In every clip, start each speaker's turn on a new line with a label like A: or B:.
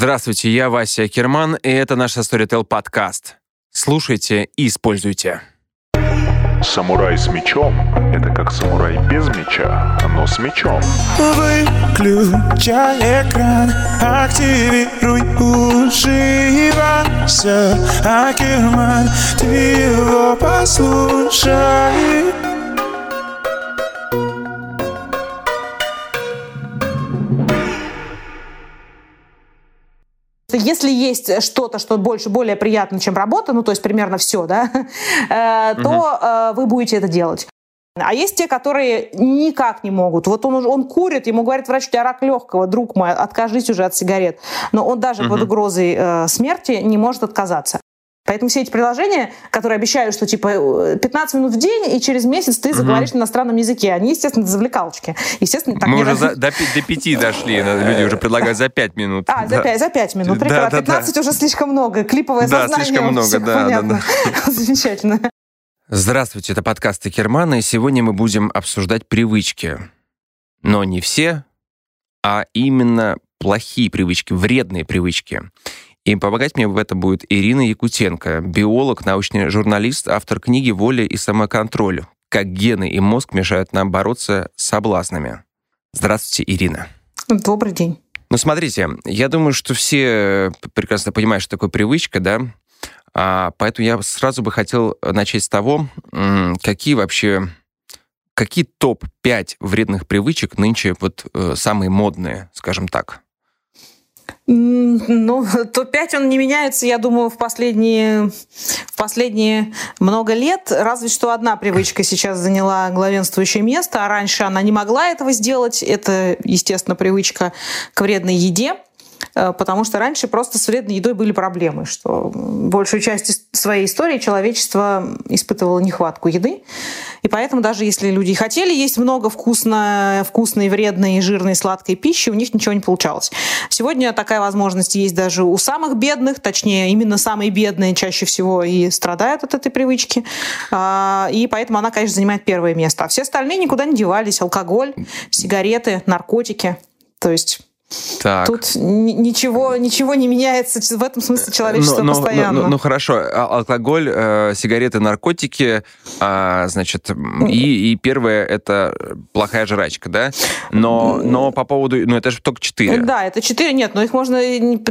A: Здравствуйте, я Вася Керман, и это наш Storytel подкаст. Слушайте и используйте.
B: Самурай с мечом — это как самурай без меча, но с мечом.
C: Выключай экран, активируй уживайся, Акерман, ты его послушай.
D: Если есть что-то, что больше, более приятно, чем работа, ну, то есть примерно все, да, э, то э, вы будете это делать. А есть те, которые никак не могут. Вот он, он курит, ему говорит врач, у тебя рак легкого, друг мой, откажись уже от сигарет. Но он даже угу. под угрозой э, смерти не может отказаться. Поэтому все эти приложения, которые обещают, что типа 15 минут в день, и через месяц ты заговоришь угу. на иностранном языке, они, естественно, завлекалочки. Естественно, так
A: Мы
D: не
A: уже за, до, до 5 дошли, люди уже предлагают за 5 минут.
D: А, за 5, за 5 минут, прекрасно. Да, да, 15 да. уже слишком много, клиповое
A: да,
D: сознание.
A: слишком много, да,
D: понятно. да, да. Замечательно.
A: Здравствуйте, это подкаст Кермана, и сегодня мы будем обсуждать привычки. Но не все, а именно плохие привычки, вредные привычки. И помогать мне в этом будет Ирина Якутенко, биолог, научный журналист, автор книги «Воля и самоконтроль. Как гены и мозг мешают нам бороться с соблазнами». Здравствуйте, Ирина.
D: Добрый день.
A: Ну, смотрите, я думаю, что все прекрасно понимают, что такое привычка, да? А, поэтому я сразу бы хотел начать с того, какие вообще какие топ-5 вредных привычек нынче вот э, самые модные, скажем так?
D: Ну, топ-5 он не меняется, я думаю, в последние, в последние много лет. Разве что одна привычка сейчас заняла главенствующее место, а раньше она не могла этого сделать. Это, естественно, привычка к вредной еде. Э, потому что раньше просто с вредной едой были проблемы, что большую часть своей истории человечество испытывало нехватку еды. И поэтому даже если люди хотели есть много вкусно, вкусной, вредной, жирной, сладкой пищи, у них ничего не получалось. Сегодня такая возможность есть даже у самых бедных, точнее, именно самые бедные чаще всего и страдают от этой привычки. А, и поэтому она, конечно, занимает первое место. А все остальные никуда не девались. Алкоголь, сигареты, наркотики. То есть так. Тут ничего, ничего не меняется в этом смысле человечество но, но, постоянно.
A: Ну, ну хорошо, а, алкоголь, э, сигареты, наркотики, э, значит, и, и первое это плохая жрачка, да? Но, но по поводу, ну это же только четыре.
D: Да, это четыре, нет, но их можно,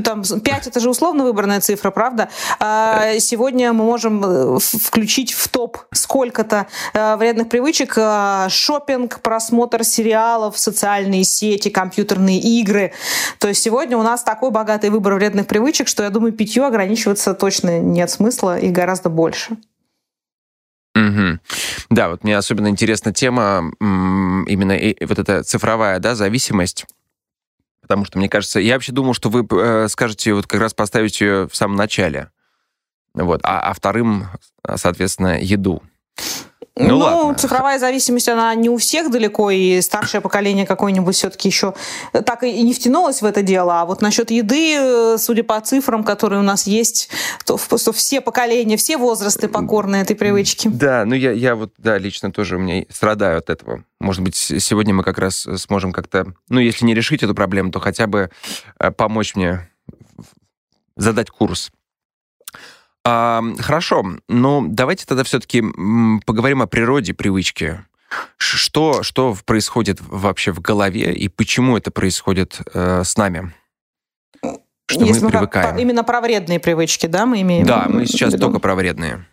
D: там, пять это же условно выбранная цифра, правда? А сегодня мы можем э, включить в топ сколько-то э, вредных привычек э, шопинг, просмотр сериалов, социальные сети, компьютерные игры, то есть сегодня у нас такой богатый выбор вредных привычек, что я думаю, пятью ограничиваться точно нет смысла и гораздо больше.
A: Угу. Да, вот мне особенно интересна тема именно вот эта цифровая да, зависимость. Потому что, мне кажется, я вообще думал, что вы э, скажете вот как раз поставить ее в самом начале. Вот, а, а вторым, соответственно, еду.
D: Ну, ну цифровая зависимость, она не у всех далеко, и старшее поколение какое-нибудь все-таки еще так и не втянулось в это дело. А вот насчет еды, судя по цифрам, которые у нас есть, то, то все поколения, все возрасты покорны этой привычке.
A: Да, ну я, я вот, да, лично тоже у меня страдаю от этого. Может быть, сегодня мы как раз сможем как-то, ну, если не решить эту проблему, то хотя бы э, помочь мне задать курс. А, хорошо, ну давайте тогда все-таки поговорим о природе привычки. Что, что происходит вообще в голове и почему это происходит э, с нами?
D: Что Если мы привыкаем. Про, именно про вредные привычки, да, мы имеем?
A: Да, мы сейчас только про вредные.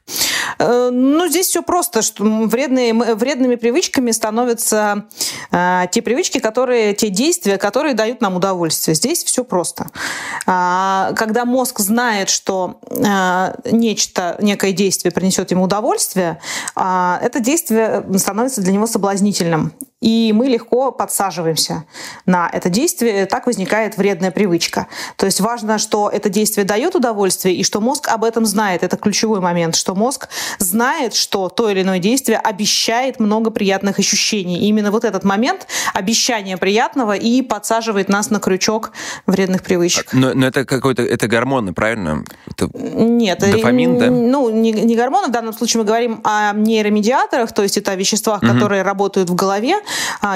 D: Э, ну, здесь все просто, что вредные, вредными привычками становятся э, те привычки, которые, те действия, которые дают нам удовольствие. Здесь все просто. А, когда мозг знает, что э, нечто, некое действие принесет ему удовольствие, э, это действие становится для него соблазнительным и мы легко подсаживаемся на это действие. Так возникает вредная привычка. То есть важно, что это действие дает удовольствие, и что мозг об этом знает. Это ключевой момент, что мозг знает, что то или иное действие обещает много приятных ощущений. И именно вот этот момент обещания приятного и подсаживает нас на крючок вредных привычек.
A: Но, но это какой-то это гормоны, правильно? Это
D: Нет,
A: дофамин, да?
D: Ну, не, не гормоны. В данном случае мы говорим о нейромедиаторах, то есть это о веществах, угу. которые работают в голове А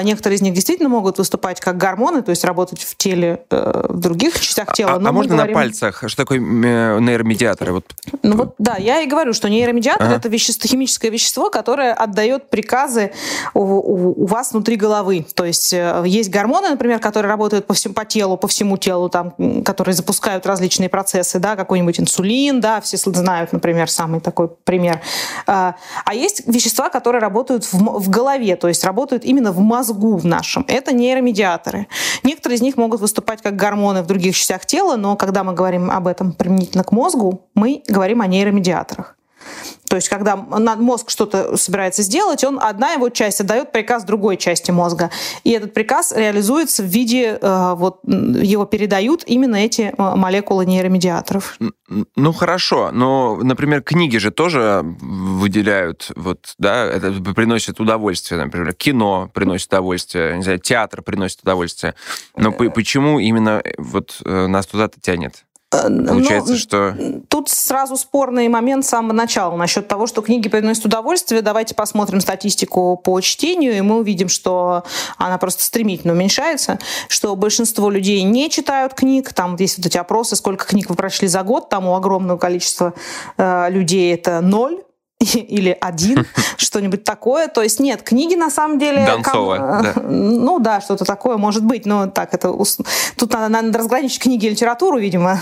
D: некоторые из них действительно могут выступать как гормоны, то есть работать в теле, э, в других частях тела.
A: А, а можно говорим... на пальцах? Что такое нейромедиаторы? Вот.
D: Ну вот, да, я и говорю, что нейромедиатор ага. это вещество, химическое вещество, которое отдает приказы у, у, у вас внутри головы. То есть э, есть гормоны, например, которые работают по всему по телу, по всему телу, там, которые запускают различные процессы, да, какой-нибудь инсулин, да, все знают, например, самый такой пример. А, а есть вещества, которые работают в, в голове, то есть работают именно в мозгу в нашем. Это нейромедиаторы. Некоторые из них могут выступать как гормоны в других частях тела, но когда мы говорим об этом применительно к мозгу, мы говорим о нейромедиаторах. То есть, когда мозг что-то собирается сделать, он одна его часть отдает приказ другой части мозга. И этот приказ реализуется в виде, э, вот его передают именно эти э, молекулы нейромедиаторов.
A: Ну хорошо, но, например, книги же тоже выделяют, вот, да, это приносит удовольствие, например, кино приносит удовольствие, не знаю, театр приносит удовольствие. Но э. почему именно вот нас туда-то тянет? Э, Получается,
D: ну,
A: что...
D: Тут сразу спорный момент с самого начала насчет того, что книги приносят удовольствие. Давайте посмотрим статистику по чтению, и мы увидим, что она просто стремительно уменьшается, что большинство людей не читают книг. Там есть вот эти опросы, сколько книг вы прочли за год. Там у огромного количества э, людей это ноль или один, что-нибудь такое. То есть нет, книги на самом деле...
A: Донцова, ком... да.
D: Ну да, что-то такое может быть, но так это... Тут надо, надо разграничить книги и литературу, видимо,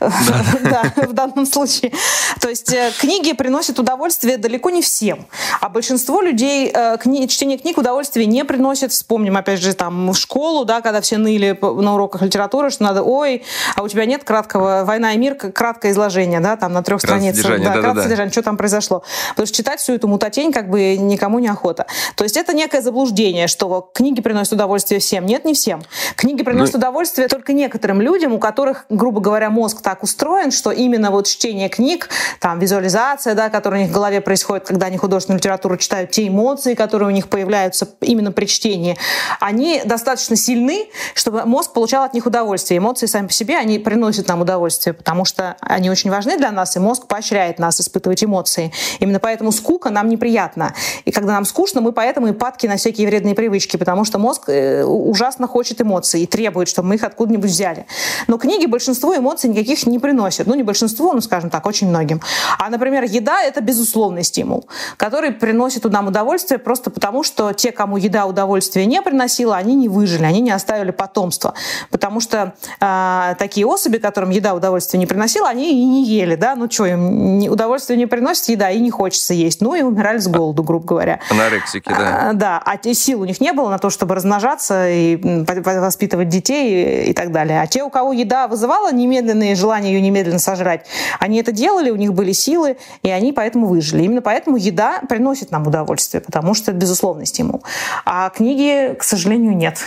D: да. в данном случае. То есть э, книги приносят удовольствие далеко не всем, а большинство людей э, кни... чтение книг удовольствие не приносит. Вспомним, опять же, там в школу, да, когда все ныли на уроках литературы, что надо, ой, а у тебя нет краткого «Война и мир», краткое изложение, да, там на трех страницах. Да, краткое содержание, что там произошло. Потому что читать всю эту мутатень как бы никому не охота. То есть это некое заблуждение, что книги приносят удовольствие всем. Нет, не всем. Книги приносят ну... удовольствие только некоторым людям, у которых, грубо говоря, мозг так устроен, что именно вот чтение книг, там визуализация, да, которая у них в голове происходит, когда они художественную литературу читают, те эмоции, которые у них появляются именно при чтении, они достаточно сильны, чтобы мозг получал от них удовольствие. Эмоции сами по себе, они приносят нам удовольствие, потому что они очень важны для нас, и мозг поощряет нас испытывать эмоции. Именно поэтому скука нам неприятна. И когда нам скучно, мы поэтому и падки на всякие вредные привычки, потому что мозг э, ужасно хочет эмоций и требует, чтобы мы их откуда-нибудь взяли. Но книги большинство эмоций никаких не приносят. Ну, не большинство, ну, скажем так, очень многим. А, например, еда — это безусловный стимул, который приносит нам удовольствие просто потому, что те, кому еда удовольствие не приносила, они не выжили, они не оставили потомство. Потому что э, такие особи, которым еда удовольствие не приносила, они и не ели, да, ну что, им удовольствие не приносит еда и не хочется есть. Ну и умирали с голоду, грубо говоря.
A: Анорексики, да.
D: А, да, а сил у них не было на то, чтобы размножаться и воспитывать детей и так далее. А те, у кого еда вызывала немедленные желания ее немедленно сожрать, они это делали, у них были силы, и они поэтому выжили. Именно поэтому еда приносит нам удовольствие, потому что это безусловный стимул. А книги, к сожалению, нет.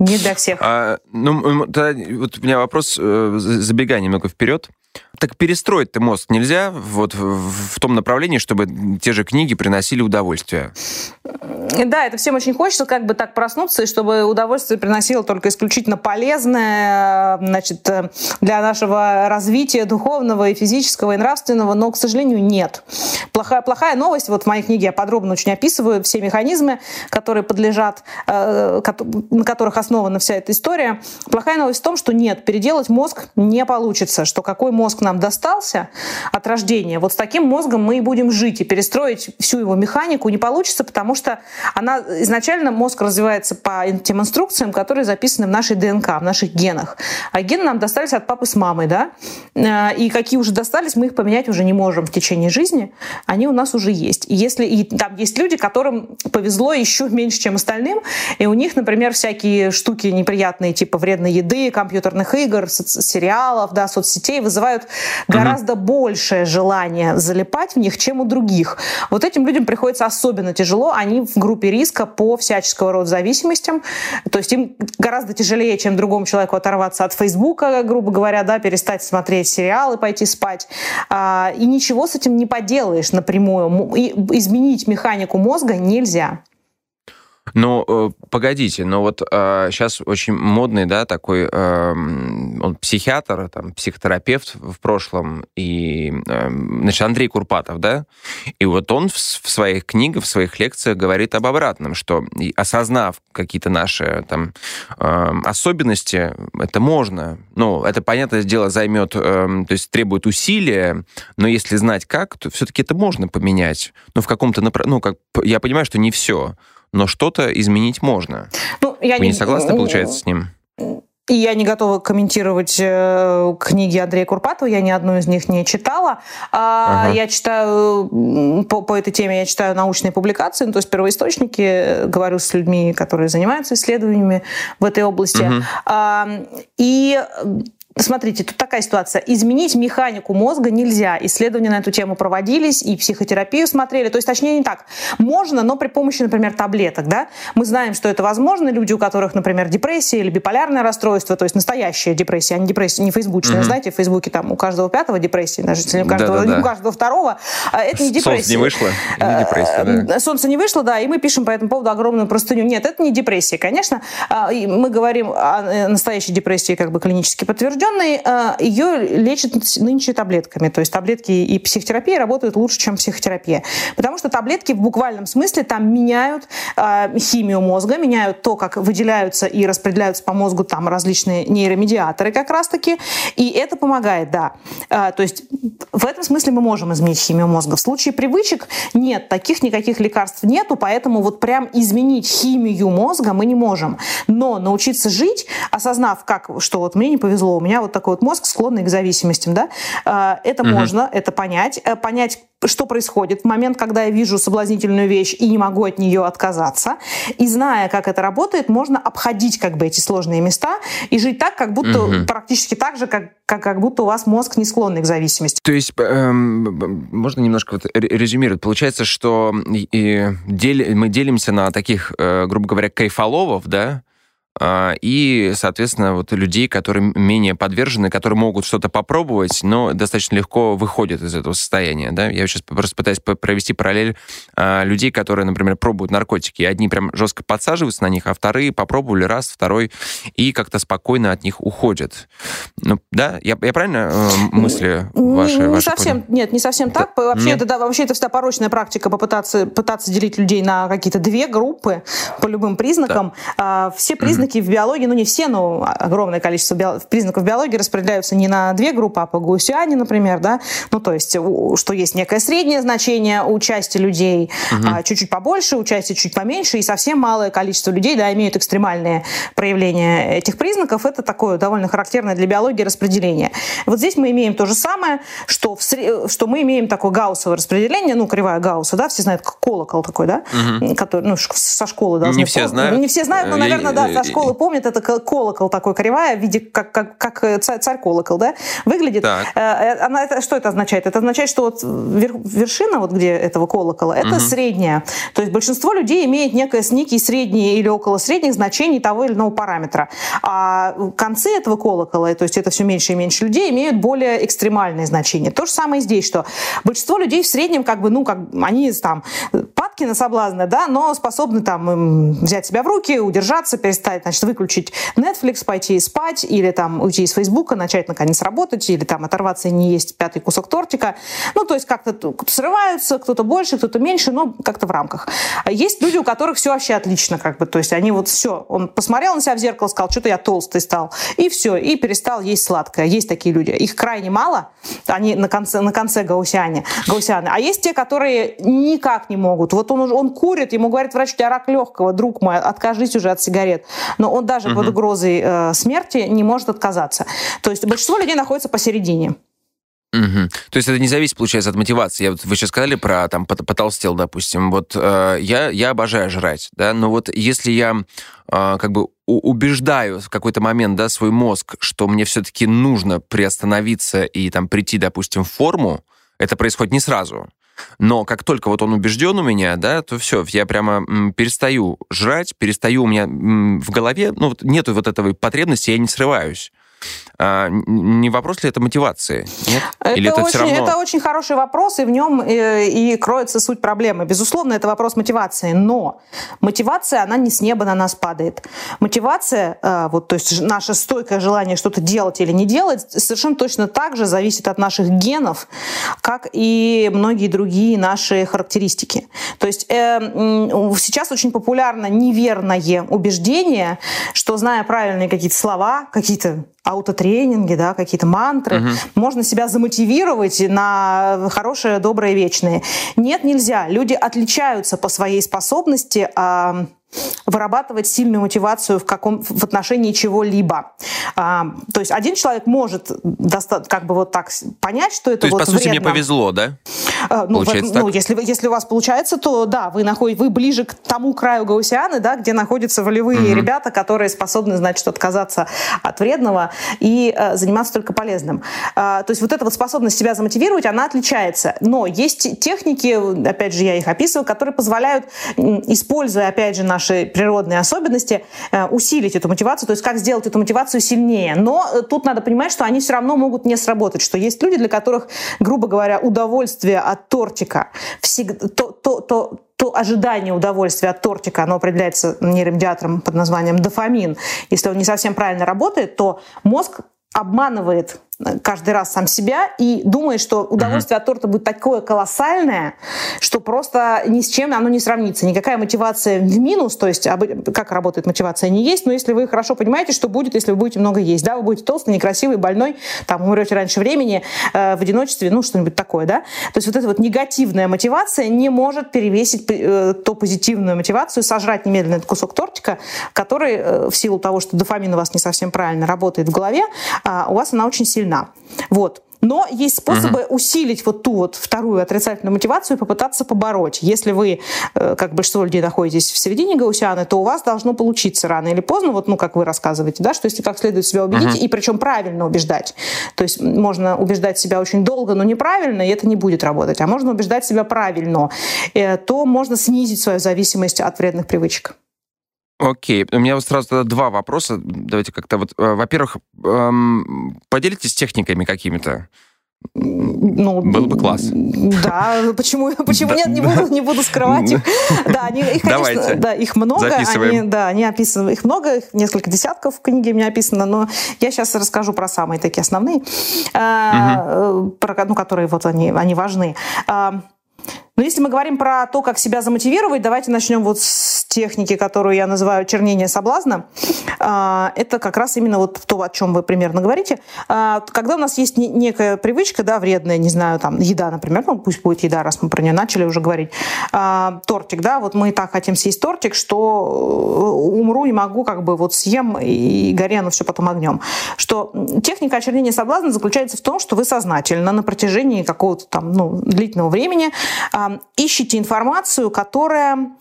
D: Не для всех.
A: А, ну, тогда вот у меня вопрос, э, забегая немного вперед. Так перестроить-то мозг нельзя вот в, том направлении, чтобы те же книги приносили удовольствие?
D: Да, это всем очень хочется как бы так проснуться, и чтобы удовольствие приносило только исключительно полезное значит, для нашего развития духовного и физического, и нравственного, но, к сожалению, нет. Плохая, плохая новость, вот в моей книге я подробно очень описываю все механизмы, которые подлежат, э, на которых основана вся эта история. Плохая новость в том, что нет, переделать мозг не получится, что какой мозг нам достался от рождения, вот с таким мозгом мы и будем жить, и перестроить всю его механику не получится, потому что она изначально мозг развивается по тем инструкциям, которые записаны в нашей ДНК, в наших генах. А гены нам достались от папы с мамой, да? Э, и какие уже достались, мы их поменять уже не можем в течение жизни. Они у нас уже есть. И если и там есть люди, которым повезло еще меньше, чем остальным, и у них, например, всякие штуки неприятные, типа вредной еды, компьютерных игр, сериалов, да, соцсетей вызывают гораздо угу. большее желание залипать в них, чем у других. Вот этим людям приходится особенно тяжело. Они в группе риска по всяческого рода зависимостям. То есть им гораздо тяжелее, чем другому человеку оторваться от Фейсбука, грубо говоря, да, перестать смотреть сериалы, пойти спать. А, и ничего с этим не поделаешь напрямую. Изменить механику мозга нельзя.
A: Ну, э, погодите, но вот э, сейчас очень модный, да, такой э, он психиатр, там, психотерапевт в прошлом, и, э, значит, Андрей Курпатов, да, и вот он в, в своих книгах, в своих лекциях говорит об обратном, что осознав какие-то наши там э, особенности, это можно, ну, это, понятное дело, займет, э, то есть требует усилия, но если знать как, то все-таки это можно поменять, ну, в каком-то, ну, как, я понимаю, что не все, но что-то изменить можно. Ну, я Вы не, не согласны, получается, с ним?
D: И я не готова комментировать э, книги Андрея Курпатова, я ни одну из них не читала. А, ага. Я читаю по, по этой теме, я читаю научные публикации, ну, то есть первоисточники, э, говорю с людьми, которые занимаются исследованиями в этой области. Угу. И Смотрите, тут такая ситуация. Изменить механику мозга нельзя. Исследования на эту тему проводились, и психотерапию смотрели. То есть, точнее, не так. Можно, но при помощи, например, таблеток. Да? Мы знаем, что это возможно. Люди, у которых, например, депрессия или биполярное расстройство, то есть настоящая депрессия, а не депрессия, не фейсбучная. Mm-hmm. Знаете, в Фейсбуке там у каждого пятого депрессия, даже если у каждого, да, да, да. у каждого второго. А это не депрессия.
A: Солнце не вышло, не э, депрессия, да.
D: Солнце не вышло, да, и мы пишем по этому поводу огромную простыню. Нет, это не депрессия, конечно. А, мы говорим о э, настоящей депрессии как бы клинически подтвержденной, подтвержденной, э, ее лечат нынче таблетками. То есть таблетки и психотерапия работают лучше, чем психотерапия. Потому что таблетки в буквальном смысле там меняют э, химию мозга, меняют то, как выделяются и распределяются по мозгу там различные нейромедиаторы как раз-таки. И это помогает, да. Э, то есть в этом смысле мы можем изменить химию мозга. В случае привычек нет, таких никаких лекарств нету, поэтому вот прям изменить химию мозга мы не можем. Но научиться жить, осознав, как, что вот мне не повезло, у меня меня вот такой вот мозг, склонный к зависимостям, да, а, это угу. можно, это понять, э, понять, что происходит в момент, когда я вижу соблазнительную вещь и не могу от нее отказаться. И зная, как это работает, можно обходить как бы эти сложные места и жить так, как будто угу. практически так же, как, как, как будто у вас мозг не склонный к зависимости.
A: То есть, эм, можно немножко вот резюмировать. Получается, что и дел, мы делимся на таких, э, грубо говоря, кайфоловов, да, и, соответственно, вот людей, которые менее подвержены, которые могут что-то попробовать, но достаточно легко выходят из этого состояния, да. Я сейчас просто пытаюсь провести параллель а, людей, которые, например, пробуют наркотики, одни прям жестко подсаживаются на них, а вторые попробовали раз, второй, и как-то спокойно от них уходят. Ну, да? Я, я правильно э, мысли ваши?
D: Не,
A: ваши
D: совсем,
A: понял?
D: нет, не совсем так. Вообще, это, да, вообще это всегда порочная практика попытаться пытаться делить людей на какие-то две группы по любым признакам. Да. Все признаки признаки в биологии, ну не все, но огромное количество био... признаков биологии распределяются не на две группы, а по Гаусиане, например, да, ну то есть, что есть некое среднее значение у части людей, угу. чуть-чуть побольше, у части чуть поменьше, и совсем малое количество людей, да, имеют экстремальные проявления этих признаков, это такое довольно характерное для биологии распределение. Вот здесь мы имеем то же самое, что, в сред... что мы имеем такое гауссовое распределение, ну, кривая Гаусса, да, все знают, как колокол такой, да, угу. который, ну, со школы должны...
A: Не все знают.
D: Не все знают, но, наверное, да, со школы помнят, это колокол такой кривая в виде как, как, как царь колокол, да, выглядит. Так. Э, э, она, это, что это означает? Это означает, что вот вершина, вот где этого колокола, это угу. средняя. То есть большинство людей имеет некое, некие средние или около средних значений того или иного параметра. А концы этого колокола, то есть это все меньше и меньше людей, имеют более экстремальные значения. То же самое здесь, что большинство людей в среднем, как бы, ну, как они там падки на соблазны, да, но способны там взять себя в руки, удержаться, перестать значит, выключить Netflix, пойти спать, или там уйти из Фейсбука, начать наконец работать, или там оторваться и не есть пятый кусок тортика. Ну, то есть как-то срываются, кто-то больше, кто-то меньше, но как-то в рамках. Есть люди, у которых все вообще отлично, как бы, то есть они вот все, он посмотрел на себя в зеркало, сказал, что-то я толстый стал, и все, и перестал есть сладкое. Есть такие люди. Их крайне мало, они на конце, на конце гаусяне, гаусяны. А есть те, которые никак не могут. Вот он, он курит, ему говорит врач, у тебя рак легкого, друг мой, откажись уже от сигарет. Но он даже угу. под угрозой э, смерти не может отказаться. То есть большинство людей находится посередине.
A: Угу. То есть это не зависит, получается, от мотивации. Я, вот, вы сейчас сказали про там потолстел, допустим. Вот э, я, я обожаю жрать, да, но вот если я э, как бы убеждаю в какой-то момент, да, свой мозг, что мне все-таки нужно приостановиться и там прийти, допустим, в форму, это происходит не сразу. Но как только вот он убежден у меня, да, то все, я прямо м, перестаю жрать, перестаю у меня м, в голове, ну, вот нету вот этой потребности, я не срываюсь. А, не вопрос ли это мотивации? Нет?
D: Это,
A: Или это,
D: очень,
A: равно...
D: это очень хороший вопрос, и в нем э, и кроется суть проблемы. Безусловно, это вопрос мотивации, но мотивация, она не с неба на нас падает. Мотивация, э, вот, то есть наше стойкое желание что-то делать или не делать, совершенно точно так же зависит от наших генов, как и многие другие наши характеристики. То есть э, сейчас очень популярно неверное убеждение, что зная правильные какие-то слова, какие-то аутотренинги, да, какие-то мантры. Угу. Можно себя замотивировать на хорошее, доброе, вечное. Нет, нельзя. Люди отличаются по своей способности а, вырабатывать сильную мотивацию в, каком, в отношении чего-либо. А, то есть один человек может доста- как бы вот так понять, что это
A: то есть,
D: вот
A: по сути,
D: вредно.
A: мне повезло, да?
D: А, ну, Получается в, ну если, если у вас получается, то да, вы находите, вы ближе к тому краю Гаусианы, да, где находятся волевые угу. ребята, которые способны, значит, отказаться от вредного и э, заниматься только полезным. А, то есть вот эта вот способность себя замотивировать, она отличается. Но есть техники, опять же, я их описываю, которые позволяют, используя, опять же, наши природные особенности, э, усилить эту мотивацию, то есть как сделать эту мотивацию сильнее. Но э, тут надо понимать, что они все равно могут не сработать, что есть люди, для которых, грубо говоря, удовольствие от тортика, всегда, то, то, то, то ожидание удовольствия от тортика, оно определяется нейромедиатором под названием дофамин. Если он не совсем правильно работает, то мозг обманывает каждый раз сам себя и думает, что удовольствие mm-hmm. от торта будет такое колоссальное, что просто ни с чем оно не сравнится. Никакая мотивация в минус, то есть как работает мотивация, не есть, но если вы хорошо понимаете, что будет, если вы будете много есть, да, вы будете толстый, некрасивый, больной, там, умрете раньше времени, э, в одиночестве, ну, что-нибудь такое, да. То есть вот эта вот негативная мотивация не может перевесить э, то позитивную мотивацию, сожрать немедленно этот кусок тортика, который э, в силу того, что дофамин у вас не совсем правильно работает в голове, э, у вас она очень сильно сильна. Вот. Но есть способы угу. усилить вот ту вот вторую отрицательную мотивацию и попытаться побороть. Если вы, э, как большинство людей, находитесь в середине гаусианы, то у вас должно получиться рано или поздно, вот, ну, как вы рассказываете, да, что если как следует себя убедить, угу. и причем правильно убеждать. То есть можно убеждать себя очень долго, но неправильно, и это не будет работать. А можно убеждать себя правильно, э, то можно снизить свою зависимость от вредных привычек.
A: Окей, у меня вот сразу тогда два вопроса. Давайте как-то вот, э, во-первых, эм, поделитесь техниками какими-то. Ну, Было бы класс.
D: Да, почему, почему нет, не буду, не буду скрывать их. Да, они, их, конечно, да, их много. Они, да, они описаны, их много, их несколько десятков в книге у меня описано, но я сейчас расскажу про самые такие основные, угу. про, ну, которые вот они, они важны. Но если мы говорим про то, как себя замотивировать, давайте начнем вот с техники, которую я называю чернение соблазна. А, это как раз именно вот то, о чем вы примерно говорите. А, когда у нас есть некая привычка, да, вредная, не знаю, там, еда, например, ну, пусть будет еда, раз мы про нее начали уже говорить. А, тортик, да, вот мы и так хотим съесть тортик, что э, умру и могу, как бы вот съем и горя, все потом огнем. Что техника очернения соблазна заключается в том, что вы сознательно на протяжении какого-то там, ну, длительного времени ищете информацию, которая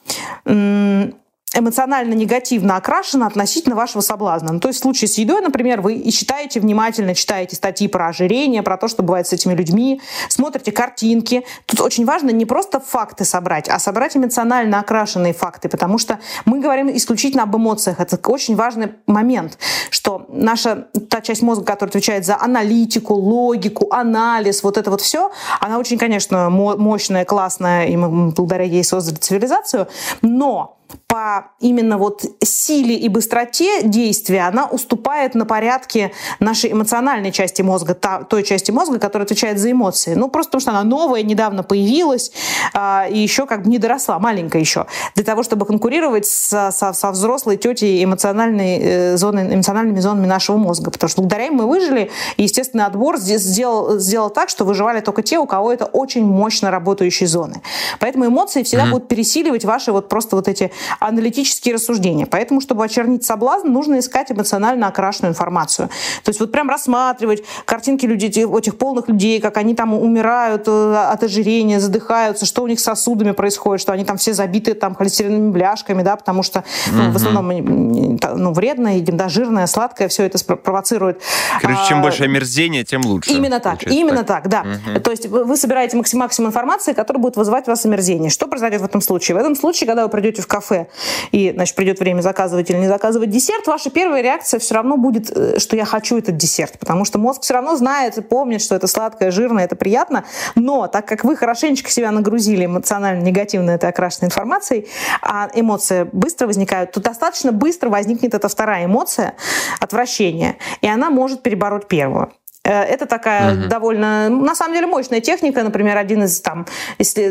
D: эмоционально негативно окрашена относительно вашего соблазна. Ну, то есть в случае с едой, например, вы и читаете внимательно, читаете статьи про ожирение, про то, что бывает с этими людьми, смотрите картинки. Тут очень важно не просто факты собрать, а собрать эмоционально окрашенные факты, потому что мы говорим исключительно об эмоциях. Это очень важный момент, что наша та часть мозга, которая отвечает за аналитику, логику, анализ, вот это вот все, она очень, конечно, мощная, классная, и мы благодаря ей создали цивилизацию, но по именно вот силе и быстроте действия она уступает на порядке нашей эмоциональной части мозга, той части мозга, которая отвечает за эмоции. Ну, просто потому что она новая, недавно появилась, э, и еще как бы не доросла, маленькая еще, для того, чтобы конкурировать со, со, со взрослой тетей эмоциональной, э, зоны, эмоциональными зонами нашего мозга. Потому что благодаря им мы выжили, и естественный отбор сделал, сделал так, что выживали только те, у кого это очень мощно работающие зоны. Поэтому эмоции всегда mm-hmm. будут пересиливать ваши вот просто вот эти аналитические рассуждения. Поэтому, чтобы очернить соблазн, нужно искать эмоционально окрашенную информацию. То есть вот прям рассматривать картинки людей, этих полных людей, как они там умирают э, от ожирения, задыхаются, что у них с сосудами происходит, что они там все забиты там холестериновыми бляшками, да, потому что ну, в основном ну, вредное, едим, да, жирное, сладкое, все это провоцирует.
A: Короче, чем а, больше омерзения, тем лучше.
D: Именно так, именно так, так да. Угу. То есть вы собираете максимум информации, которая будет вызывать у вас омерзение. Что произойдет в этом случае? В этом случае, когда вы придете в кафе, кафе, и, значит, придет время заказывать или не заказывать десерт, ваша первая реакция все равно будет, э, что я хочу этот десерт, потому что мозг все равно знает и помнит, что это сладкое, жирное, это приятно, но так как вы хорошенечко себя нагрузили эмоционально негативно этой окрашенной информацией, а эмоции быстро возникают, то достаточно быстро возникнет эта вторая эмоция, отвращение, и она может перебороть первую. Э, это такая угу. довольно, на самом деле, мощная техника. Например, один из там,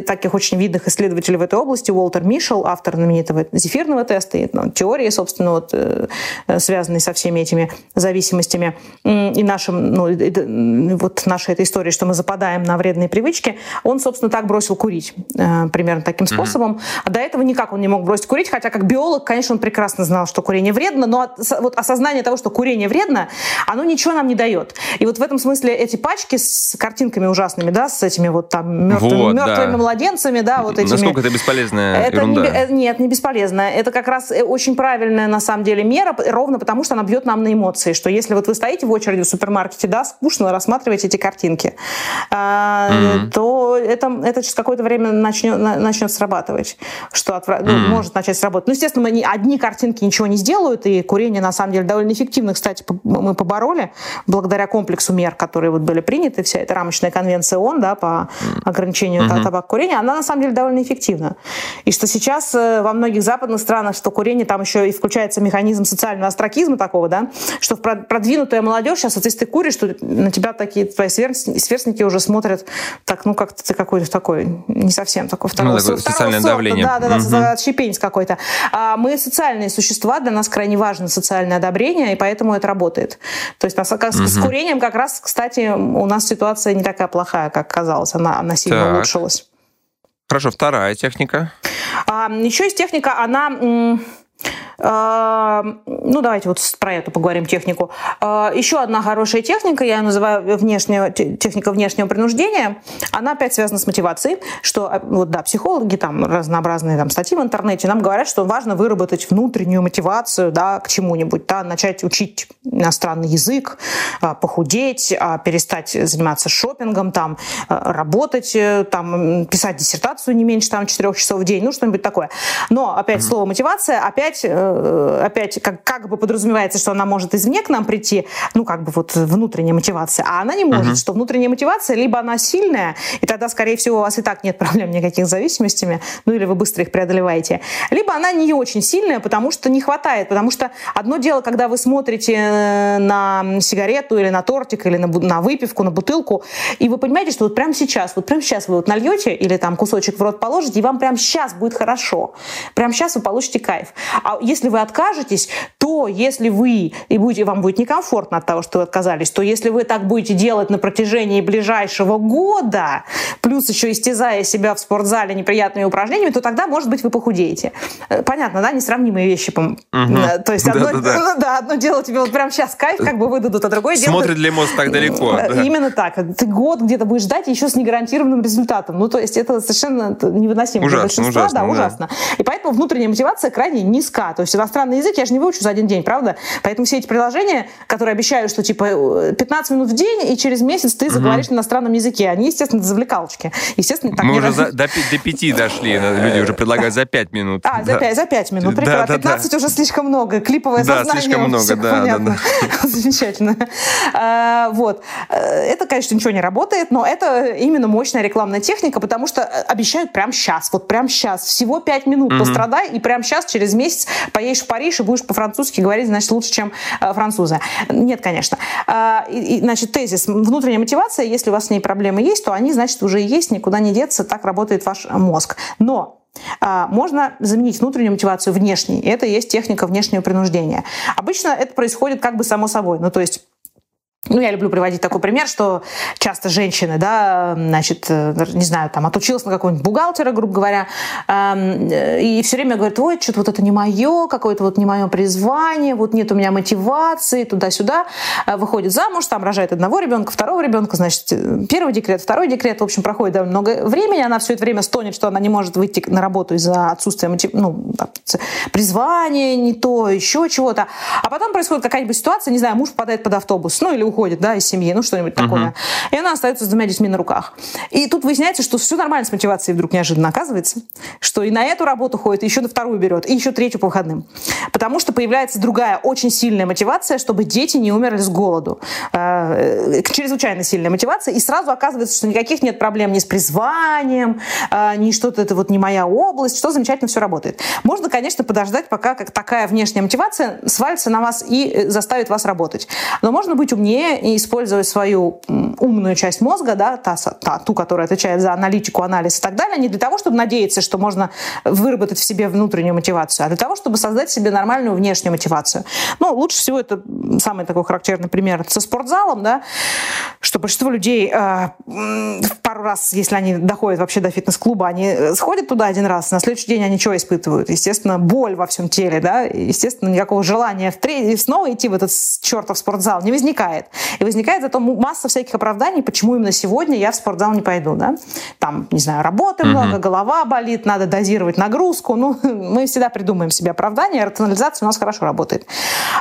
D: таких очень видных исследователей в этой области, Уолтер Мишел, автор знаменитого зефирного теста, и, ну, теории, собственно, вот, э, э, связанной со всеми этими зависимостями и нашим, ну, вот нашей этой истории, что мы западаем на вредные привычки, он, собственно, так бросил курить. Примерно таким способом. Угу. А до этого никак он не мог бросить курить, хотя как биолог, конечно, он прекрасно знал, что курение вредно, но вот осознание того, что курение вредно, оно ничего нам не дает. И вот в этом смысле эти пачки с картинками ужасными, да, с этими вот там мертвыми, вот, мертвыми да. младенцами, да, вот этими.
A: Насколько это бесполезная это ерунда?
D: Не, э, нет, не бесполезная. Это как раз э, очень правильная на самом деле мера, ровно потому что она бьет нам на эмоции, что если вот вы стоите в очереди в супермаркете, да, скучно рассматривать эти картинки, mm-hmm. то это, это через какое-то время начнет, начнет срабатывать, что отвра... mm-hmm. ну, может начать сработать. Ну, естественно, мы одни картинки ничего не сделают, и курение на самом деле довольно эффективно, кстати, мы побороли благодаря комплексу мер, которые вот были приняты, вся эта рамочная конвенция ООН да, по ограничению mm-hmm. табакокурения, она на самом деле довольно эффективна. И что сейчас э, во многих западных странах, что курение, там еще и включается механизм социального астракизма такого, да, что продвинутая молодежь сейчас, вот если ты куришь, что на тебя такие твои сверстники уже смотрят, так, ну как ты какой-то такой, не совсем такой второй. Ну, такое
A: социальное сорта, давление.
D: Да, да, да, mm-hmm. отщепенец какой-то. А мы социальные существа, для нас крайне важно социальное одобрение, и поэтому это работает. То есть mm-hmm. с курением как раз, кстати, кстати, у нас ситуация не такая плохая, как казалось, она, она сильно так. улучшилась.
A: Хорошо, вторая техника.
D: А, еще есть техника, она ну, давайте вот про эту поговорим технику. А, еще одна хорошая техника, я ее называю внешняя, техника внешнего принуждения, она опять связана с мотивацией, что а, вот да, психологи, там разнообразные там, статьи в интернете нам говорят, что важно выработать внутреннюю мотивацию да, к чему-нибудь, да, начать учить иностранный язык, похудеть, перестать заниматься шопингом, там, работать, э, там, писать диссертацию не меньше там, 4 часов в день, ну, что-нибудь такое. Но опять слово мотивация, опять э, Э, опять как, как бы подразумевается, что она может извне к нам прийти, ну, как бы вот внутренняя мотивация, а она не может, uh-huh. что внутренняя мотивация, либо она сильная, и тогда, скорее всего, у вас и так нет проблем никаких с зависимостями, ну, или вы быстро их преодолеваете, либо она не очень сильная, потому что не хватает, потому что одно дело, когда вы смотрите э, на сигарету или на тортик, или на, на выпивку, на бутылку, и вы понимаете, что вот прямо сейчас, вот прямо сейчас вы вот нальете или там кусочек в рот положите, и вам прямо сейчас будет хорошо. Прямо сейчас вы получите кайф. А если вы откажетесь, то если вы, и будете, вам будет некомфортно от того, что вы отказались, то если вы так будете делать на протяжении ближайшего года, плюс еще истязая себя в спортзале неприятными упражнениями, то тогда, может быть, вы похудеете. Э, понятно, да? Несравнимые вещи. Угу. То есть одно, да, да, да. Ну, да, одно дело тебе вот прямо сейчас кайф как бы выдадут, а другое
A: дело... Смотрит ли мозг так далеко?
D: Да. Именно так. Ты год где-то будешь ждать еще с негарантированным результатом. Ну, то есть это совершенно невыносимо
A: ужасно. Ужасно,
D: да, ужасно. И поэтому внутренняя мотивация крайне низка. То есть иностранный язык я же не выучу за один день, правда? Поэтому все эти приложения, которые обещают, что типа 15 минут в день, и через месяц ты заговоришь угу. на иностранном языке, они, естественно, завлекалочки. Естественно,
A: так Мы не уже за, до, до 5 дошли, люди уже предлагают за 5 минут.
D: А, за 5, за 5 минут, прекрасно. Да, да, 15 да. уже слишком много, клиповое
A: да,
D: сознание.
A: слишком много, да,
D: понятно. да, да. Замечательно. А, вот. Э, это, конечно, ничего не работает, но это именно мощная рекламная техника, потому что э, обещают прямо сейчас, вот прямо сейчас, всего 5 минут угу. пострадай, и прямо сейчас, через месяц, поедешь в Париж и будешь по-французски говорить, значит, лучше, чем э, французы. Нет, конечно. Э, значит, тезис. Внутренняя мотивация, если у вас с ней проблемы есть, то они, значит, уже есть, никуда не деться, так работает ваш мозг. Но э, можно заменить внутреннюю мотивацию внешней. Это и есть техника внешнего принуждения. Обычно это происходит как бы само собой. Ну, то есть ну, я люблю приводить такой пример, что часто женщины, да, значит, э, не знаю, там, отучилась на какого-нибудь бухгалтера, грубо говоря, э, и все время говорят, ой, что-то вот это не мое, какое-то вот не мое призвание, вот нет у меня мотивации, туда-сюда. Э, выходит замуж, там рожает одного ребенка, второго ребенка, значит, первый декрет, второй декрет, в общем, проходит довольно много времени, она все это время стонет, что она не может выйти на работу из-за отсутствия мотив... ну, там, призвания, не то, еще чего-то. А потом происходит какая-нибудь ситуация, не знаю, муж попадает под автобус, ну, или уходит, да, из семьи, ну что-нибудь uh-huh. такое. И она остается с двумя детьми на руках. И тут выясняется, что все нормально с мотивацией вдруг неожиданно оказывается, что и на эту работу ходит, и еще на вторую берет, и еще третью по выходным. Потому что появляется другая очень сильная мотивация, чтобы дети не умерли с голоду. Э, чрезвычайно сильная мотивация. И сразу оказывается, что никаких нет проблем ни с призванием, э, ни что-то это вот не моя область, что замечательно все работает. Можно, конечно, подождать, пока как такая внешняя мотивация свалится на вас и э, заставит вас работать. Но можно быть умнее и использовать свою умную часть мозга, да, та, та, ту, которая отвечает за аналитику, анализ и так далее, не для того, чтобы надеяться, что можно выработать в себе внутреннюю мотивацию, а для того, чтобы создать себе нормальную внешнюю мотивацию. Ну, лучше всего это самый такой характерный пример со спортзалом, да, что большинство людей э, пару раз, если они доходят вообще до фитнес-клуба, они э, сходят туда один раз, на следующий день они что испытывают? Естественно, боль во всем теле, да, естественно, никакого желания в снова идти в этот чертов спортзал не возникает. И возникает зато масса всяких оправданий, почему именно сегодня я в спортзал не пойду, да. Там, не знаю, работы mm-hmm. много, голова болит, надо дозировать нагрузку. Ну, мы всегда придумаем себе оправдание, рационализация у нас хорошо работает.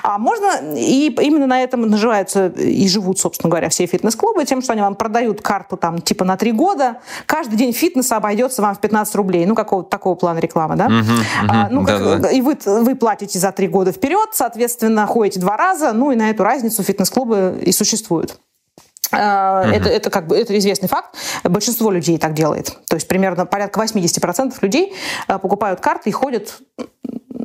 D: А можно, и именно на этом наживаются и живут, собственно говоря, все фитнес-клубы, тем, что они вам продают карту там типа на три года, каждый день фитнеса обойдется вам в 15 рублей, ну, какого-то такого плана рекламы, да? Uh-huh, uh-huh, а, ну, как, да. И вы, вы платите за три года вперед, соответственно, ходите два раза, ну, и на эту разницу фитнес-клубы и существуют. Uh-huh. Это, это как бы это известный факт. Большинство людей так делает. То есть примерно порядка 80% людей э, покупают карты и ходят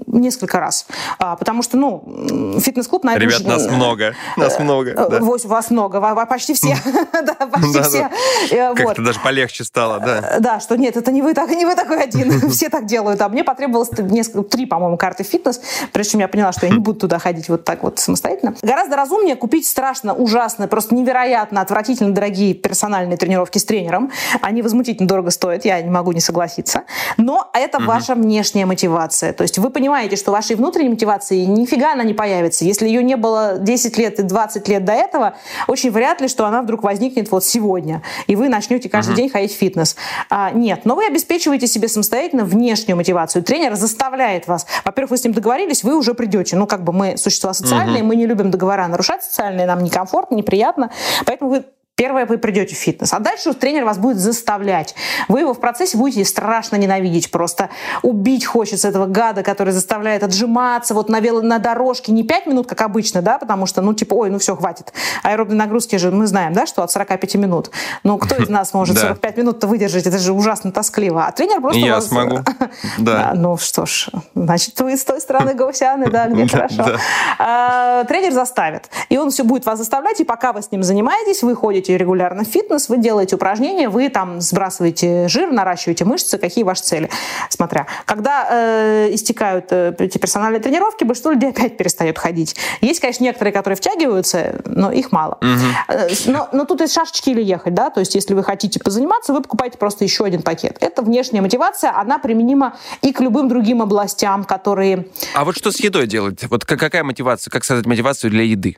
D: несколько раз. А, потому что, ну, фитнес-клуб...
A: На Ребят, нас много. Нас э, много. Да.
D: Вас много. Почти все. Да, почти все.
A: Э, Как-то даже полегче стало, да.
D: Э, да, что нет, это не вы, так, не вы такой один. Все так делают. А мне потребовалось несколько, три, по-моему, карты фитнес, прежде чем я поняла, что я не буду туда ходить вот так вот самостоятельно. Гораздо разумнее купить страшно, ужасно, просто невероятно, отвратительно дорогие персональные тренировки с тренером. Они возмутительно дорого стоят, я не могу не согласиться. Но это ваша внешняя мотивация. То есть вы понимаете, понимаете, что вашей внутренней мотивации нифига она не появится. Если ее не было 10 лет и 20 лет до этого, очень вряд ли, что она вдруг возникнет вот сегодня, и вы начнете каждый uh-huh. день ходить в фитнес. А, нет, но вы обеспечиваете себе самостоятельно внешнюю мотивацию. Тренер заставляет вас. Во-первых, вы с ним договорились, вы уже придете. Ну, как бы мы существа социальные, uh-huh. мы не любим договора нарушать социальные, нам некомфортно, неприятно. Поэтому вы Первое, вы придете в фитнес. А дальше тренер вас будет заставлять. Вы его в процессе будете страшно ненавидеть. Просто убить хочется этого гада, который заставляет отжиматься вот на, вело, на дорожке не 5 минут, как обычно, да, потому что, ну, типа, ой, ну все, хватит. Аэробные нагрузки же мы знаем, да, что от 45 минут. Ну, кто из нас может 45 минут-то выдержать? Это же ужасно тоскливо. А тренер просто...
A: Я смогу. Да.
D: Ну, что ж, значит, вы с той стороны гаусяны, да, где хорошо. А, тренер заставит. И он все будет вас заставлять, и пока вы с ним занимаетесь, вы ходите ходите регулярно в фитнес, вы делаете упражнения, вы там сбрасываете жир, наращиваете мышцы, какие ваши цели, смотря. Когда э, истекают э, эти персональные тренировки, большинство людей опять перестает ходить. Есть, конечно, некоторые, которые втягиваются, но их мало. Угу. Но, но тут из шашечки или ехать, да, то есть если вы хотите позаниматься, вы покупаете просто еще один пакет. Это внешняя мотивация, она применима и к любым другим областям, которые...
A: А вот что с едой делать? Вот какая мотивация, как создать мотивацию для еды?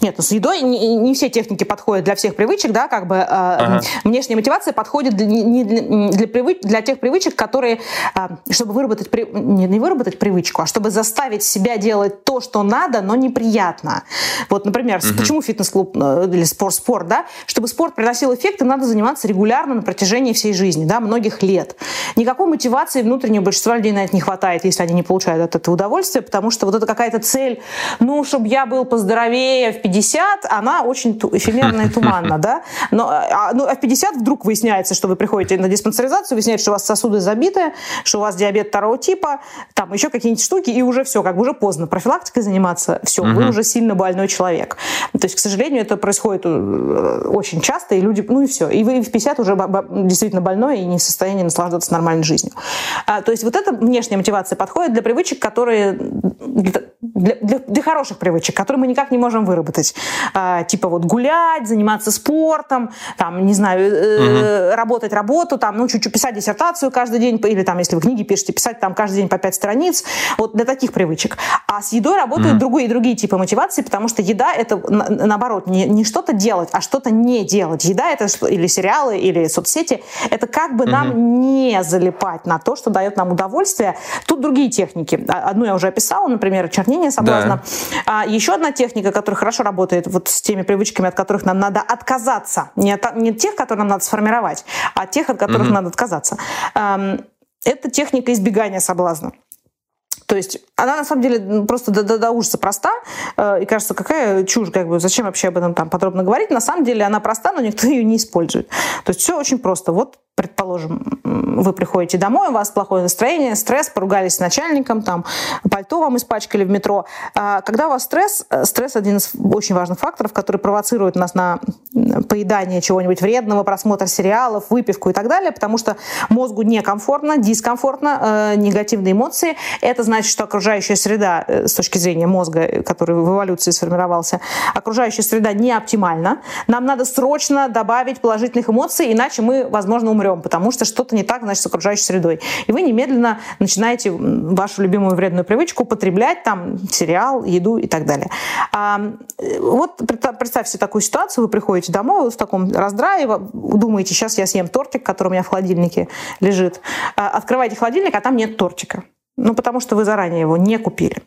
D: Нет, ну с едой не, не все техники подходят для всех привычек, да, как бы э, ага. внешняя мотивация подходит для, не для, для, привыч, для тех привычек, которые, э, чтобы выработать, не, не выработать привычку, а чтобы заставить себя делать то, что надо, но неприятно. Вот, например, угу. почему фитнес-клуб э, или спорт-спорт, да, чтобы спорт приносил эффекты, надо заниматься регулярно на протяжении всей жизни, да, многих лет. Никакой мотивации внутреннего большинства людей на это не хватает, если они не получают от этого удовольствия, потому что вот это какая-то цель, ну, чтобы я был поздоровее, в 50, она очень эфемерна и туманна, да? Но, а, ну, а в 50 вдруг выясняется, что вы приходите на диспансеризацию, выясняется, что у вас сосуды забиты, что у вас диабет второго типа, там еще какие-нибудь штуки, и уже все, как бы уже поздно профилактикой заниматься, все, угу. вы уже сильно больной человек. То есть, к сожалению, это происходит э, очень часто, и люди, ну и все, и вы в 50 уже действительно больной и не в состоянии наслаждаться нормальной жизнью. А, то есть вот эта внешняя мотивация подходит для привычек, которые для, для, для хороших привычек, которые мы никак не можем выработать. А, типа вот гулять, заниматься спортом, там, не знаю, э, угу. работать работу, там, ну, чуть-чуть писать диссертацию каждый день, или там, если вы книги пишете, писать там каждый день по пять страниц, вот для таких привычек. А с едой работают угу. другие, другие типы мотивации, потому что еда это, на, наоборот, не, не что-то делать, а что-то не делать. Еда это или сериалы, или соцсети, это как бы угу. нам не залипать на то, что дает нам удовольствие. Тут другие техники. Одну я уже описала, например, чернение соблазна. Да. А, еще одна техника, которая хорошо работает вот с теми привычками, от которых нам надо отказаться. Не, от, не тех, которые нам надо сформировать, а тех, от которых mm-hmm. надо отказаться. Эм, это техника избегания соблазна. То есть она на самом деле просто до, до, до ужаса проста. Э, и кажется, какая чушь, как бы, зачем вообще об этом там подробно говорить. На самом деле она проста, но никто ее не использует. То есть все очень просто. Вот предположим, вы приходите домой, у вас плохое настроение, стресс, поругались с начальником, там, пальто вам испачкали в метро. А когда у вас стресс, э, стресс один из очень важных факторов, который провоцирует нас на поедание чего-нибудь вредного, просмотр сериалов, выпивку и так далее, потому что мозгу некомфортно, дискомфортно, э, негативные эмоции. Это значит, что окружающая среда, э, с точки зрения мозга, который в эволюции сформировался, окружающая среда не оптимальна. Нам надо срочно добавить положительных эмоций, иначе мы, возможно, умрем умрем, потому что что-то не так, значит, с окружающей средой. И вы немедленно начинаете вашу любимую вредную привычку употреблять там сериал, еду и так далее. А, вот представьте такую ситуацию, вы приходите домой в таком раздрае, думаете, сейчас я съем тортик, который у меня в холодильнике лежит. А, открываете холодильник, а там нет тортика. Ну, потому что вы заранее его не купили.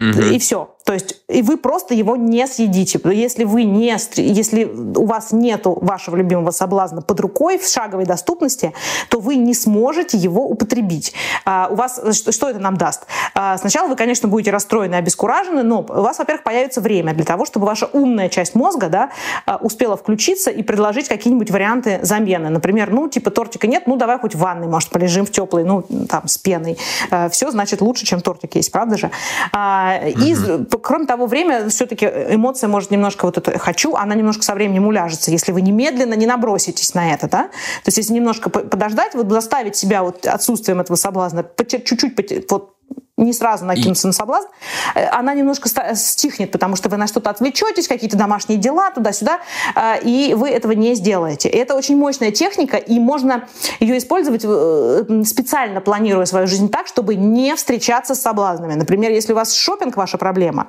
D: Угу. И все. То есть и вы просто его не съедите. Если вы не, если у вас нету вашего любимого соблазна под рукой в шаговой доступности, то вы не сможете его употребить. А, у вас что, что это нам даст? А, сначала вы, конечно, будете расстроены, обескуражены, но у вас, во-первых, появится время для того, чтобы ваша умная часть мозга, да, а, успела включиться и предложить какие-нибудь варианты замены. Например, ну типа тортика нет, ну давай хоть в ванной, может полежим в теплой, ну там с пеной. А, все значит лучше, чем тортик есть, правда же? А, и, кроме того, время все-таки эмоция может немножко вот это «хочу», она немножко со временем уляжется, если вы немедленно не наброситесь на это, да? То есть если немножко подождать, вот заставить себя вот отсутствием этого соблазна чуть-чуть вот не сразу накинуться и... на соблазн, э, она немножко стихнет, потому что вы на что-то отвлечетесь, какие-то домашние дела, туда-сюда, э, и вы этого не сделаете. Это очень мощная техника, и можно ее использовать э, специально планируя свою жизнь так, чтобы не встречаться с соблазнами. Например, если у вас шопинг ваша проблема,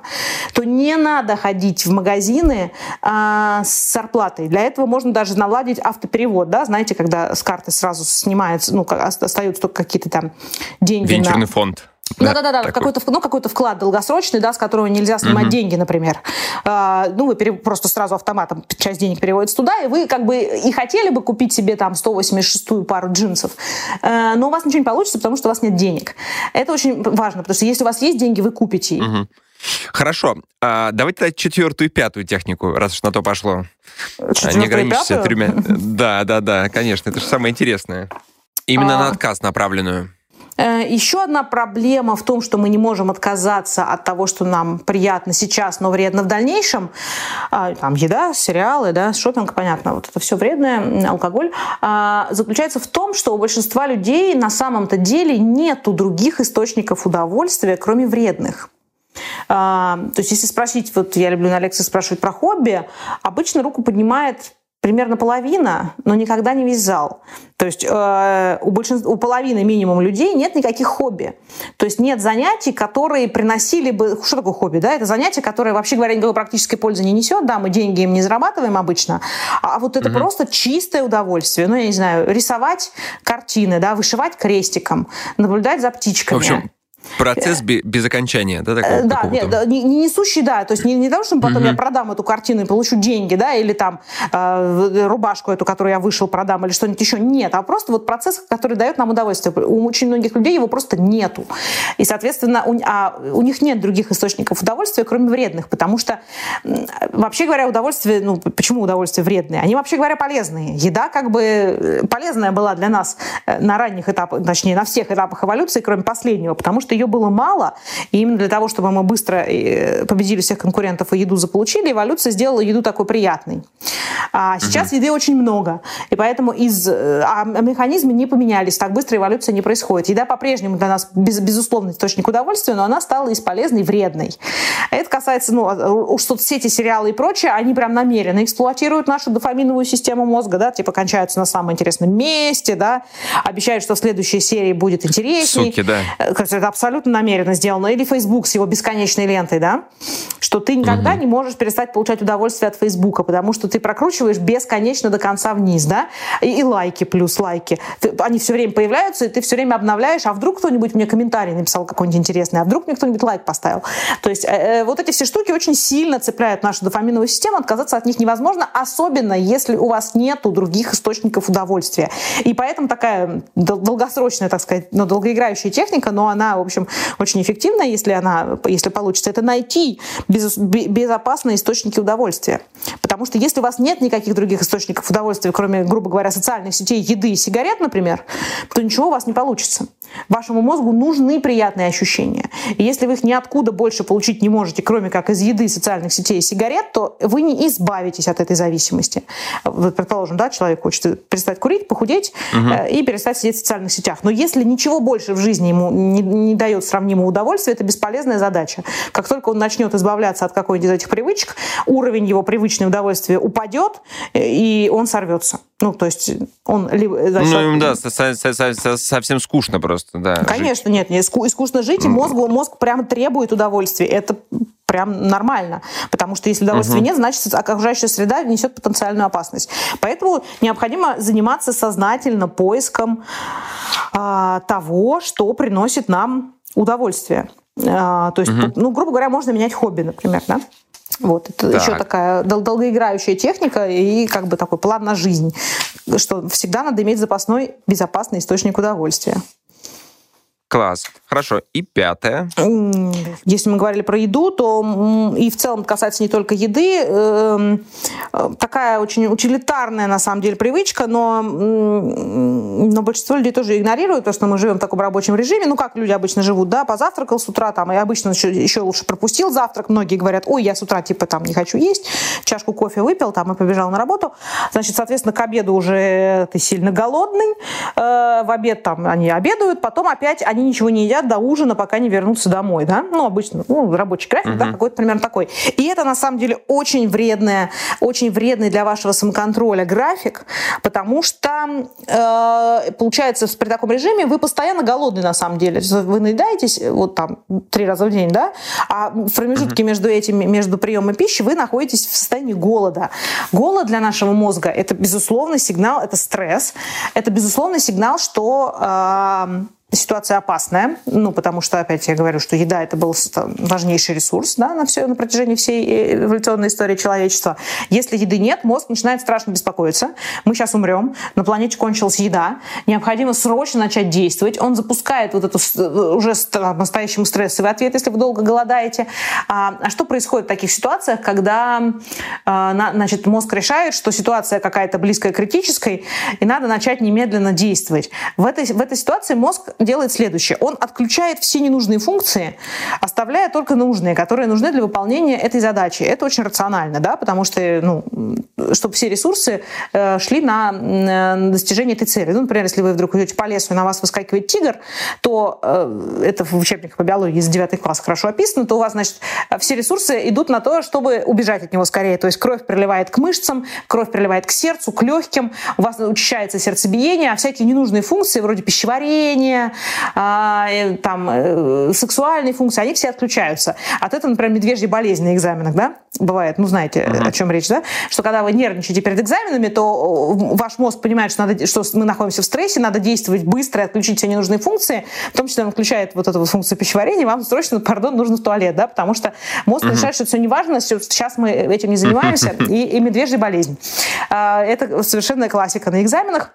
D: то не надо ходить в магазины а, с зарплатой. Для этого можно даже наладить автоперевод, да, знаете, когда с карты сразу снимается, ну, остаются только какие-то там деньги
A: Венчурный
D: на...
A: фонд.
D: Да-да-да, какой-то, ну, какой-то вклад долгосрочный, да, с которого нельзя снимать угу. деньги, например. А, ну, вы пере, просто сразу автоматом часть денег переводится туда, и вы как бы и хотели бы купить себе там 186-ю пару джинсов, а, но у вас ничего не получится, потому что у вас нет денег. Это очень важно, потому что если у вас есть деньги, вы купите их.
A: Угу. Хорошо. А, давайте тогда четвертую и пятую технику, раз уж на то пошло.
D: Четвертую не ограничься
A: тремя. Да, да, да, конечно. Это же самое интересное. Именно а... на отказ направленную.
D: Э, Еще одна проблема в том, что мы не можем отказаться от того, что нам приятно сейчас, но вредно в дальнейшем. А, там еда, сериалы, да, шопинг, понятно, вот это все вредное, алкоголь, а, заключается в том, что у большинства людей на самом-то деле нету других источников удовольствия, кроме вредных. А, то есть, если спросить, вот я люблю на лекции спрашивать про хобби, обычно руку поднимает примерно половина, но никогда не весь зал. То есть э, у, большинства, у половины минимум людей нет никаких хобби. То есть нет занятий, которые приносили бы... Что такое хобби? Да? Это занятие, которое, вообще говоря, никакой практической пользы не несет. Да, мы деньги им не зарабатываем обычно. А вот это угу. просто чистое удовольствие. Ну, я не знаю, рисовать картины, да, вышивать крестиком, наблюдать за птичками. В общем,
A: Процесс без окончания, да, такого?
D: Да, нет, да, не, не несущий, да, то есть не, не того, что потом угу. я продам эту картину и получу деньги, да, или там э, рубашку эту, которую я вышел, продам, или что-нибудь еще. Нет, а просто вот процесс, который дает нам удовольствие. У очень многих людей его просто нету. И, соответственно, у, а, у них нет других источников удовольствия, кроме вредных, потому что, вообще говоря, удовольствие, ну, почему удовольствие вредные? Они, вообще говоря, полезные. Еда как бы э, полезная была для нас э, на ранних этапах, точнее, на всех этапах эволюции, кроме последнего, потому что ее было мало, и именно для того, чтобы мы быстро э, победили всех конкурентов и еду заполучили, эволюция сделала еду такой приятной. А сейчас угу. еды очень много, и поэтому из, э, а, а механизмы не поменялись, так быстро эволюция не происходит. Еда по-прежнему для нас без, безусловный источник удовольствия, но она стала из полезной вредной. Это касается, ну, а, уж соцсети, сериалы и прочее, они прям намеренно эксплуатируют нашу дофаминовую систему мозга, да, типа кончаются на самом интересном месте, да, обещают, что в следующей серии будет интереснее.
A: Суки, да.
D: Э, это абсолютно намеренно сделано, или Facebook с его бесконечной лентой, да, что ты никогда угу. не можешь перестать получать удовольствие от Facebook, потому что ты прокручиваешь бесконечно до конца вниз, да, и, и лайки плюс лайки. Ты, они все время появляются, и ты все время обновляешь, а вдруг кто-нибудь мне комментарий написал какой-нибудь интересный, а вдруг мне кто-нибудь лайк поставил. То есть э, вот эти все штуки очень сильно цепляют нашу дофаминовую систему, отказаться от них невозможно, особенно если у вас нету других источников удовольствия. И поэтому такая долгосрочная, так сказать, ну, долгоиграющая техника, но она, в общем, очень эффективная, если она, если получится, это найти без, безопасные источники удовольствия. Потому что если у вас нет никаких других источников удовольствия, кроме, грубо говоря, социальных сетей, еды и сигарет, например, то ничего у вас не получится. Вашему мозгу нужны приятные ощущения. И если вы их ниоткуда больше получить не можете, кроме как из еды, социальных сетей и сигарет, то вы не избавитесь от этой зависимости. Вот, предположим, да, человек хочет перестать курить, похудеть угу. и перестать сидеть в социальных сетях. Но если ничего больше в жизни ему не, не дает сравнимого удовольствия, это бесполезная задача. Как только он начнет избавляться от какой-нибудь из этих привычек, уровень его привычного удовольствия упадет, э, и он сорвется. Ну, то есть он либо...
A: Значит, ну, да, совсем скучно просто, да.
D: Конечно, жить. нет, не скучно жить, и мозгу, мозг прямо требует удовольствия. Это прям нормально. Потому что если удовольствия угу. нет, значит, окружающая среда несет потенциальную опасность. Поэтому необходимо заниматься сознательно поиском а, того, что приносит нам удовольствие. А, то есть, угу. ну, грубо говоря, можно менять хобби, например, да? Вот, это так. еще такая дол- долгоиграющая техника и как бы такой план на жизнь, что всегда надо иметь запасной безопасный источник удовольствия.
A: Класс. Хорошо. И пятое.
D: Если мы говорили про еду, то и в целом касается не только еды. Эм, такая очень утилитарная, на самом деле, привычка, но, но большинство людей тоже игнорируют, то, что мы живем в таком рабочем режиме. Ну, как люди обычно живут, да, позавтракал с утра, там, и обычно еще, еще лучше пропустил завтрак. Многие говорят, ой, я с утра, типа, там, не хочу есть, чашку кофе выпил, там, и побежал на работу. Значит, соответственно, к обеду уже ты сильно голодный. Э, в обед там они обедают, потом опять они они ничего не едят до ужина, пока не вернутся домой, да? Ну, обычно, ну, рабочий график, uh-huh. да, какой-то примерно такой. И это, на самом деле, очень вредная, очень вредный для вашего самоконтроля график, потому что, э, получается, при таком режиме вы постоянно голодны, на самом деле. Вы наедаетесь вот там три раза в день, да? А в промежутке uh-huh. между этими, между приемом пищи вы находитесь в состоянии голода. Голод для нашего мозга – это, безусловно, сигнал, это стресс, это, безусловно, сигнал, что э, ситуация опасная, ну, потому что, опять я говорю, что еда это был важнейший ресурс да, на, все, на протяжении всей э, эволюционной истории человечества. Если еды нет, мозг начинает страшно беспокоиться. Мы сейчас умрем, на планете кончилась еда, необходимо срочно начать действовать. Он запускает вот эту э, уже настоящему стрессовый ответ, если вы долго голодаете. А, а что происходит в таких ситуациях, когда а, значит, мозг решает, что ситуация какая-то близкая к критической, и надо начать немедленно действовать? В этой, в этой ситуации мозг делает следующее. Он отключает все ненужные функции, оставляя только нужные, которые нужны для выполнения этой задачи. Это очень рационально, да, потому что, ну, чтобы все ресурсы э, шли на э, достижение этой цели. Ну, например, если вы вдруг идете по лесу и на вас выскакивает тигр, то э, это в учебниках по биологии из 9 класса хорошо описано, то у вас, значит, все ресурсы идут на то, чтобы убежать от него скорее. То есть кровь приливает к мышцам, кровь приливает к сердцу, к легким, у вас учащается сердцебиение, а всякие ненужные функции вроде пищеварения, а, там, э, сексуальные функции, они все отключаются. От этого, например, медвежьи болезни на экзаменах, да, бывает, ну, знаете, uh-huh. о чем речь, да, что когда вы нервничаете перед экзаменами, то ваш мозг понимает, что, надо, что мы находимся в стрессе, надо действовать быстро и отключить все ненужные функции, в том числе он включает вот эту вот функцию пищеварения, вам срочно, пардон, нужно в туалет, да, потому что мозг uh-huh. решает, что все не важно, сейчас мы этим не занимаемся, и, и медвежья болезнь. А, это совершенная классика на экзаменах.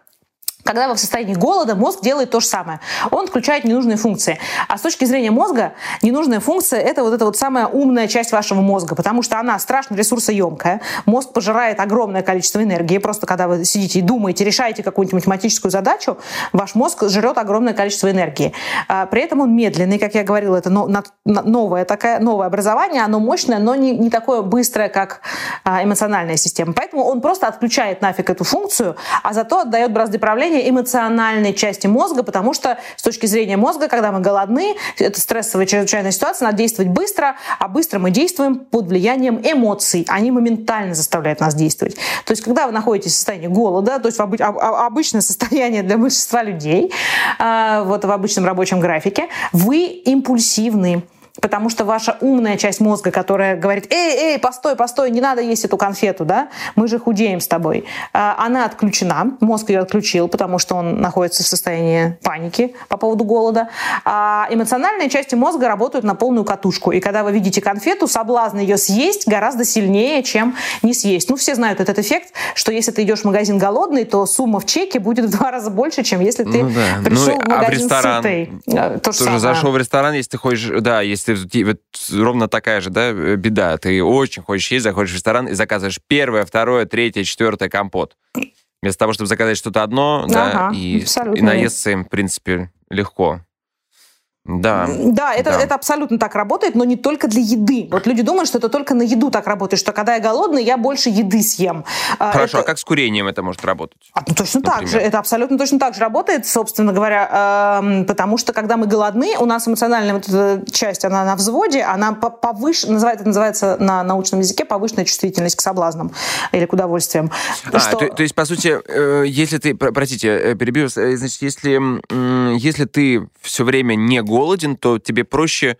D: Когда вы в состоянии голода, мозг делает то же самое. Он включает ненужные функции. А с точки зрения мозга, ненужная функция – это вот эта вот самая умная часть вашего мозга, потому что она страшно ресурсоемкая. Мозг пожирает огромное количество энергии. Просто когда вы сидите и думаете, решаете какую-нибудь математическую задачу, ваш мозг жрет огромное количество энергии. А при этом он медленный, как я говорила, это новое, такое, новое образование, оно мощное, но не, не такое быстрое, как а, эмоциональная система. Поэтому он просто отключает нафиг эту функцию, а зато отдает бразды правления управления эмоциональной части мозга, потому что с точки зрения мозга, когда мы голодны, это стрессовая чрезвычайная ситуация, надо действовать быстро, а быстро мы действуем под влиянием эмоций. Они моментально заставляют нас действовать. То есть, когда вы находитесь в состоянии голода, то есть в обы- обычное состояние для большинства людей, а, вот в обычном рабочем графике, вы импульсивны, потому что ваша умная часть мозга, которая говорит, эй, эй, постой, постой, не надо есть эту конфету, да, мы же худеем с тобой, а, она отключена, мозг ее отключил, потому что он находится в состоянии паники по поводу голода, а эмоциональные части мозга работают на полную катушку, и когда вы видите конфету, соблазн ее съесть гораздо сильнее, чем не съесть. Ну, все знают этот эффект, что если ты идешь в магазин голодный, то сумма в чеке будет в два раза больше, чем если ты ну, да. пришел ну, в магазин а в ресторан, сытый.
A: То тоже самое. зашел в ресторан, если ты хочешь, да, если вот ровно такая же, да, беда. Ты очень хочешь есть, заходишь в ресторан и заказываешь первое, второе, третье, четвертое компот. Вместо того, чтобы заказать что-то одно, ага, да, и, и наесться им, в принципе, легко. Да.
D: Да, это, да. это абсолютно так работает, но не только для еды. Вот люди думают, что это только на еду так работает, что когда я голодный, я больше еды съем.
A: А, Хорошо, это... а как с курением это может работать?
D: А, ну, точно например? так же. Это абсолютно точно так же работает, собственно говоря, э, потому что когда мы голодны, у нас эмоциональная вот эта часть, она на взводе, она повыш... называется, это называется на научном языке повышенная чувствительность к соблазнам или к удовольствиям.
A: А, что... то, то есть, по сути, э, если ты, простите, э, перебью, э, значит, если, э, если ты все время не голодный, голоден, то тебе проще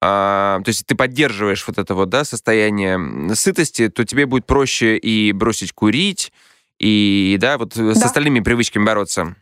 A: а, то есть ты поддерживаешь вот это вот, да, состояние сытости, то тебе будет проще и бросить курить, и, да, вот да. с остальными привычками бороться.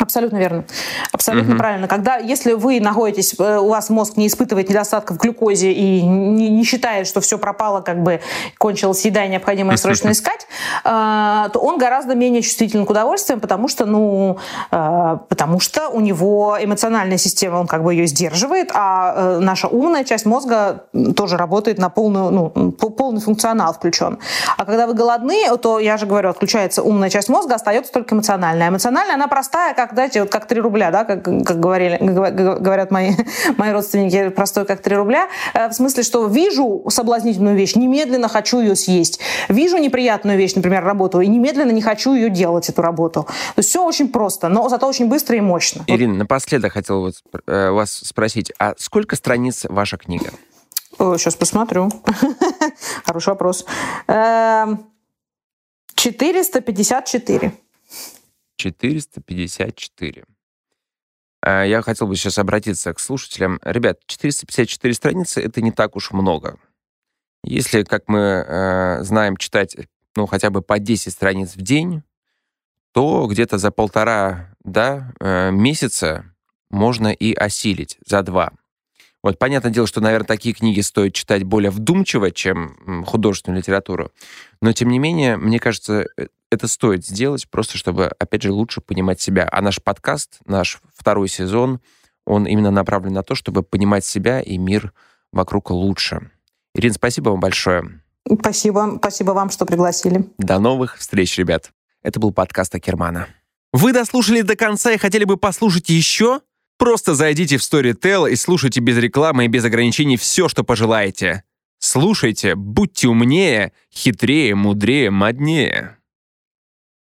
D: Абсолютно верно. Абсолютно угу. правильно. Когда, если вы находитесь, э, у вас мозг не испытывает недостатка в глюкозе и не, не считает, что все пропало, как бы кончилась еда и необходимо срочно искать, э, то он гораздо менее чувствителен к удовольствиям, потому что, ну, э, потому что у него эмоциональная система, он как бы ее сдерживает, а наша умная часть мозга тоже работает на полную, ну, полный функционал включен. А когда вы голодны, то, я же говорю, отключается умная часть мозга, остается только эмоциональная. Эмоциональная, она простая, как как, знаете, вот как 3 рубля, да, как, как говорили, говорят мои, мои родственники, простой как 3 рубля, э, в смысле, что вижу соблазнительную вещь, немедленно хочу ее съесть. Вижу неприятную вещь, например, работу, и немедленно не хочу ее делать, эту работу. То есть все очень просто, но зато очень быстро и мощно.
A: Ирина, напоследок хотел вот, э, вас спросить, а сколько страниц ваша книга?
D: Сейчас посмотрю. Хороший вопрос. 454. Эм,
A: 454. А, я хотел бы сейчас обратиться к слушателям. Ребят, 454 страницы — это не так уж много. Если, как мы э, знаем, читать ну, хотя бы по 10 страниц в день, то где-то за полтора да, э, месяца можно и осилить, за два. Вот, понятное дело, что, наверное, такие книги стоит читать более вдумчиво, чем художественную литературу. Но, тем не менее, мне кажется, э, это стоит сделать, просто чтобы, опять же, лучше понимать себя. А наш подкаст, наш второй сезон, он именно направлен на то, чтобы понимать себя и мир вокруг лучше. Ирина, спасибо вам большое.
D: Спасибо. Спасибо вам, что пригласили.
A: До новых встреч, ребят. Это был подкаст Акермана. Вы дослушали до конца и хотели бы послушать еще? Просто зайдите в Storytel и слушайте без рекламы и без ограничений все, что пожелаете. Слушайте, будьте умнее, хитрее, мудрее, моднее.